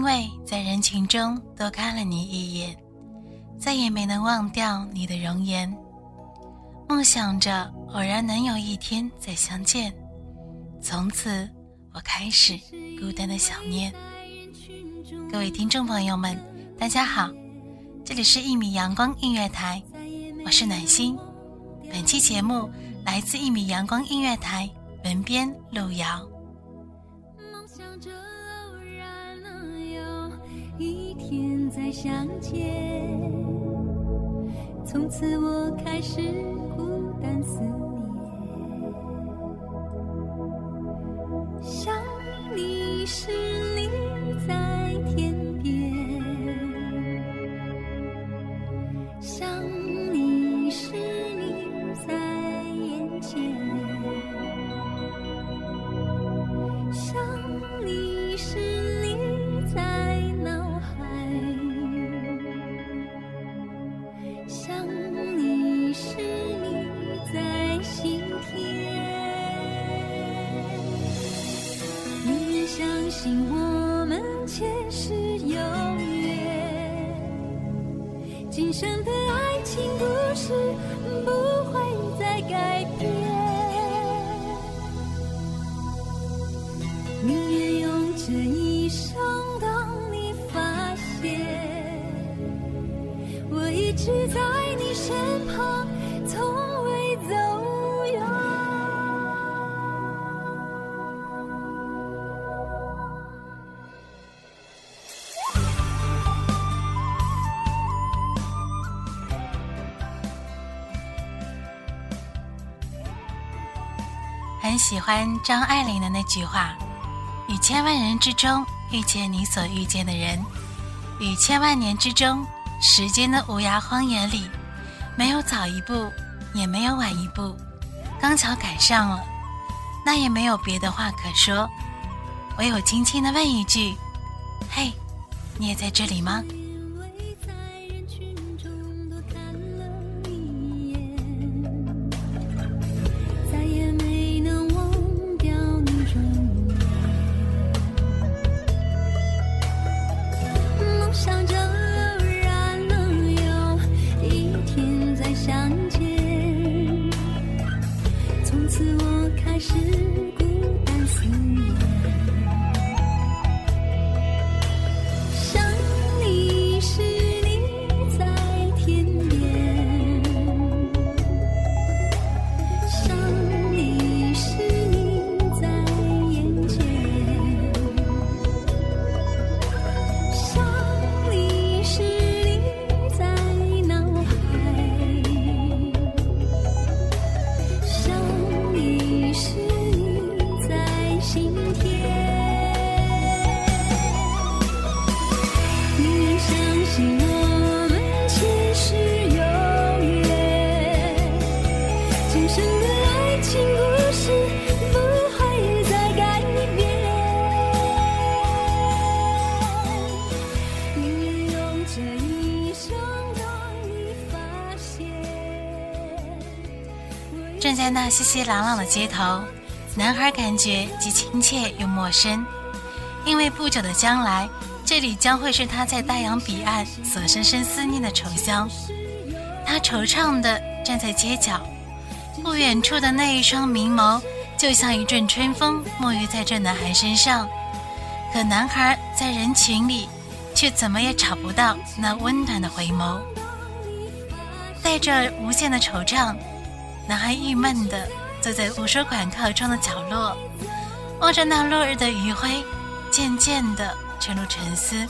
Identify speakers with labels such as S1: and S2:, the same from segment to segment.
S1: 因为在人群中多看了你一眼，再也没能忘掉你的容颜。梦想着偶然能有一天再相见，从此我开始孤单的想念。各位听众朋友们，大家好，这里是一米阳光音乐台，我是暖心。本期节目来自一米阳光音乐台，文编路遥。
S2: 一天再相见，从此我开始
S1: 喜欢张爱玲的那句话：“与千万人之中遇见你所遇见的人，与千万年之中，时间的无涯荒野里。”没有早一步，也没有晚一步，刚巧赶上了，那也没有别的话可说，唯有轻轻的问一句：“嘿，你也在这里吗？”熙熙攘攘的街头，男孩感觉既亲切又陌生，因为不久的将来，这里将会是他在大洋彼岸所深深思念的愁乡。他惆怅地站在街角，不远处的那一双明眸，就像一阵春风沐浴在这男孩身上。可男孩在人群里，却怎么也找不到那温暖的回眸。带着无限的惆怅，男孩郁闷地坐在图书馆靠窗的角落，望着那落日的余晖，渐渐地沉入沉思。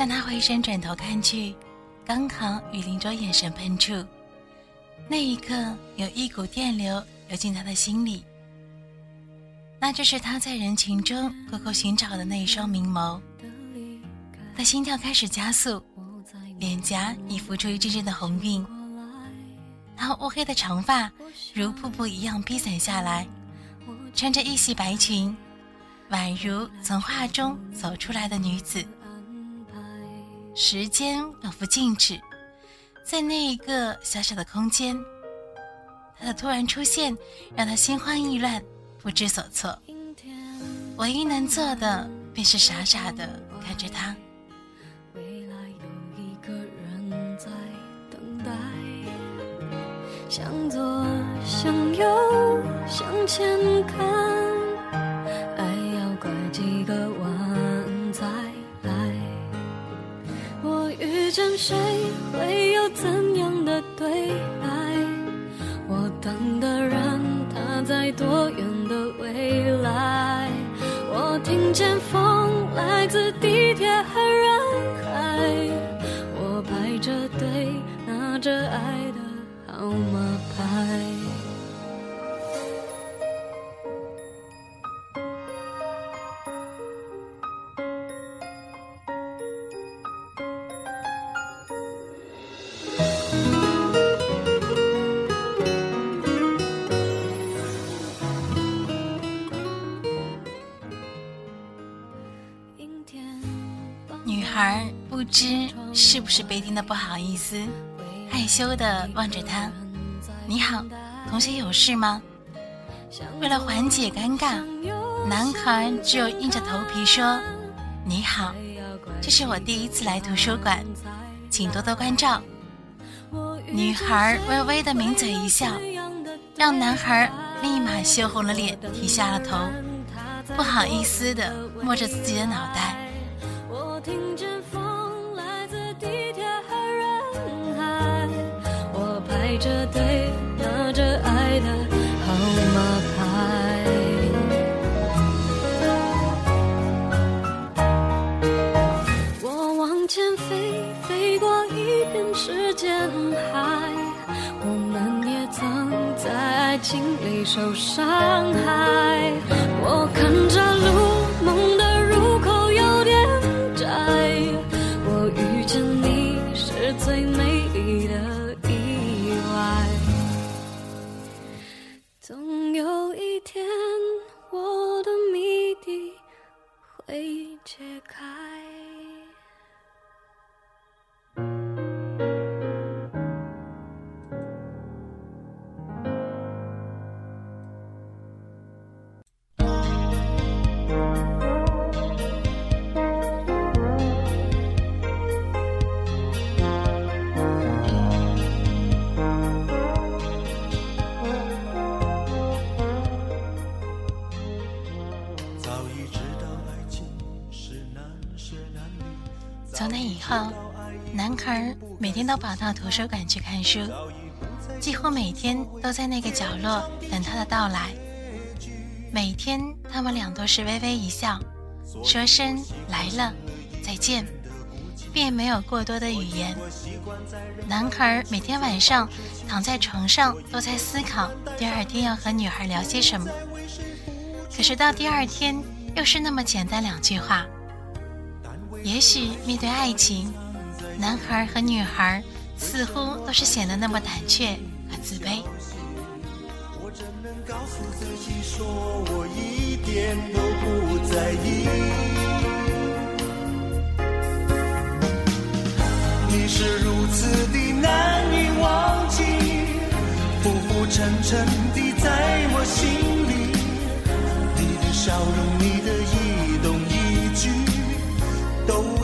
S1: 当他回身转头看去，刚好与林卓眼神碰触，那一刻有一股电流流进他的心里。那就是他在人群中苦苦寻找的那一双明眸。他心跳开始加速，脸颊已浮出一阵阵的红晕，他乌黑的长发如瀑布一样披散下来，穿着一袭白裙，宛如从画中走出来的女子。时间仿佛静止，在那一个小小的空间，他的突然出现让他心慌意乱，不知所措。唯一能做的便是傻傻的看着他。
S3: 未来有一个人在等待，向左向右向前看，遇见谁会有怎样的对白？我等的人他在多远
S1: 知是不是被听的不好意思，害羞的望着他。你好，同学有事吗？为了缓解尴尬，男孩只有硬着头皮说：“你好，这是我第一次来图书馆，请多多关照。”女孩微微的抿嘴一笑，让男孩立马羞红了脸，低下了头，不好意思的摸着自己的脑袋。
S3: 着对会解开。
S1: 以后，男孩每天都跑到图书馆去看书，几乎每天都在那个角落等他的到来。每天他们俩都是微微一笑，说声来了，再见，便没有过多的语言。男孩每天晚上躺在床上都在思考第二天要和女孩聊些什么，可是到第二天又是那么简单两句话。也许面对爱情，男孩和女孩似乎都是显得那么胆怯和自卑。
S4: 我怎能告诉自己说我一点都不在意？你是如此的难以忘记，浮浮沉沉地在我心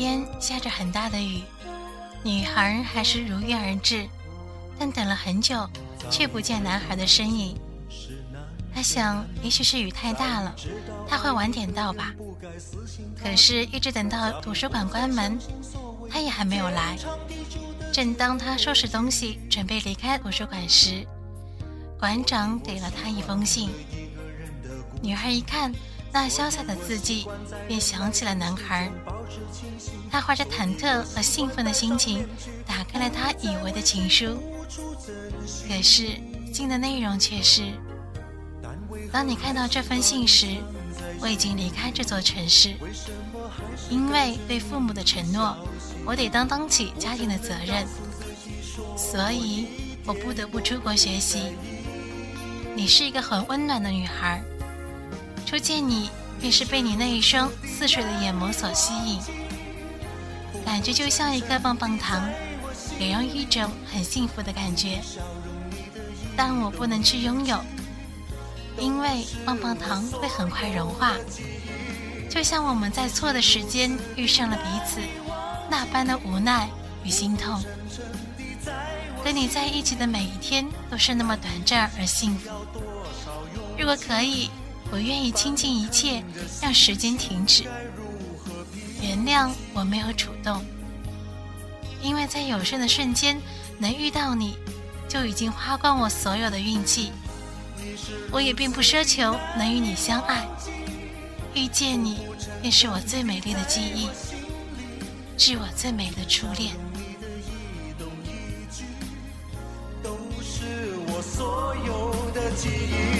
S1: 天下着很大的雨，女孩还是如约而至，但等了很久，却不见男孩的身影。他想，也许是雨太大了，他会晚点到吧。可是，一直等到图书馆关门，他也还没有来。正当他收拾东西准备离开图书馆时，馆长给了他一封信。女孩一看那潇洒的字迹，便想起了男孩。他怀着忐忑和兴奋的心情，打开了他以为的情书。可是信的内容却是：当你看到这封信时，我已经离开这座城市，因为对父母的承诺，我得担当起家庭的责任，所以我不得不出国学习。你是一个很温暖的女孩，初见你便是被你那一双似水的眼眸所吸引，感觉就像一颗棒棒糖，给人一种很幸福的感觉，但我不能去拥有。因为棒棒糖会很快融化，就像我们在错的时间遇上了彼此，那般的无奈与心痛。跟你在一起的每一天都是那么短暂而幸福。如果可以，我愿意倾尽一切，让时间停止。原谅我没有主动，因为在有生的瞬间能遇到你，就已经花光我所有的运气。我也并不奢求能与你相爱，遇见你便是我最美丽的记忆，是我最美的初恋。
S4: 都是我所有的记忆，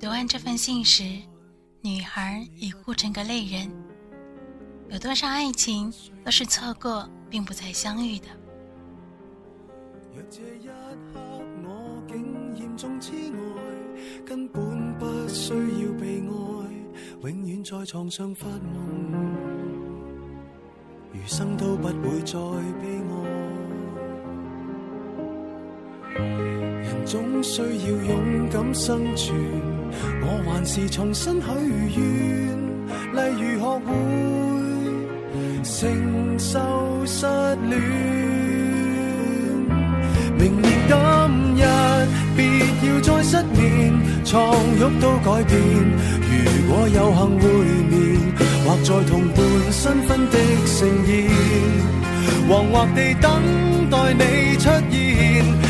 S1: 读完这份信时，女孩已哭成个泪人。有多少爱情都是错过，并不再相遇的。
S4: 若这一刻我竟严重痴呆，根本不需要被爱，永远在床上发梦，余生都不会再悲哀。人總需要勇敢生存，我還是重新許願，例如學會承受失戀。明年今日，別要再失眠，床褥都改變。如果有幸會面，或在同伴新婚的盛宴，惶惑地等待你出現。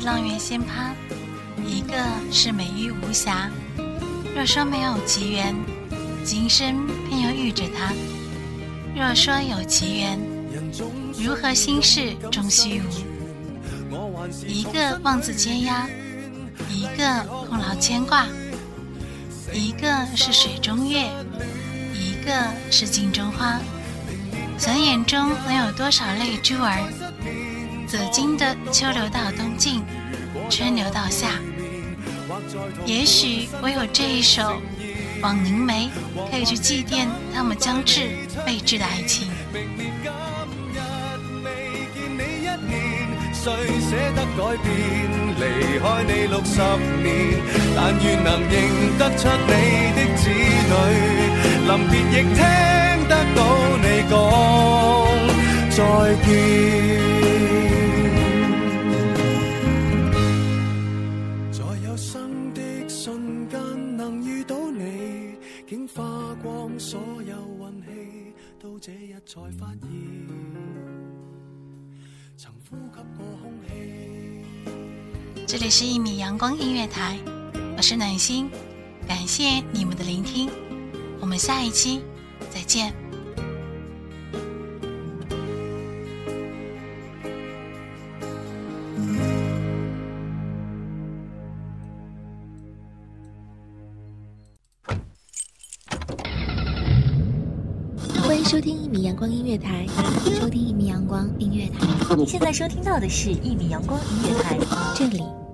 S1: 是阆苑仙葩，一个是美玉无瑕。若说没有奇缘，今生偏又遇着他；若说有奇缘，如何心事终虚无？一个望子千鸦，一个空劳牵挂，一个是水中月，一个是镜中花。想眼中能有多少泪珠儿？走经的秋流到冬尽，春流到夏。也许我有这一首《枉凝眉》可以去祭奠他们将至未至的爱情。
S4: 谁舍得改变？离开你六十年，但愿能认得出你的子女。临别亦听得到你讲再见。
S1: 里是一米阳光音乐台，我是暖心，感谢你们的聆听，我们下一期再见。
S5: 欢迎收听一米阳光音乐台，
S6: 收听一米阳光音乐台，
S7: 你现在收听到的是一米阳光音乐台，
S6: 这里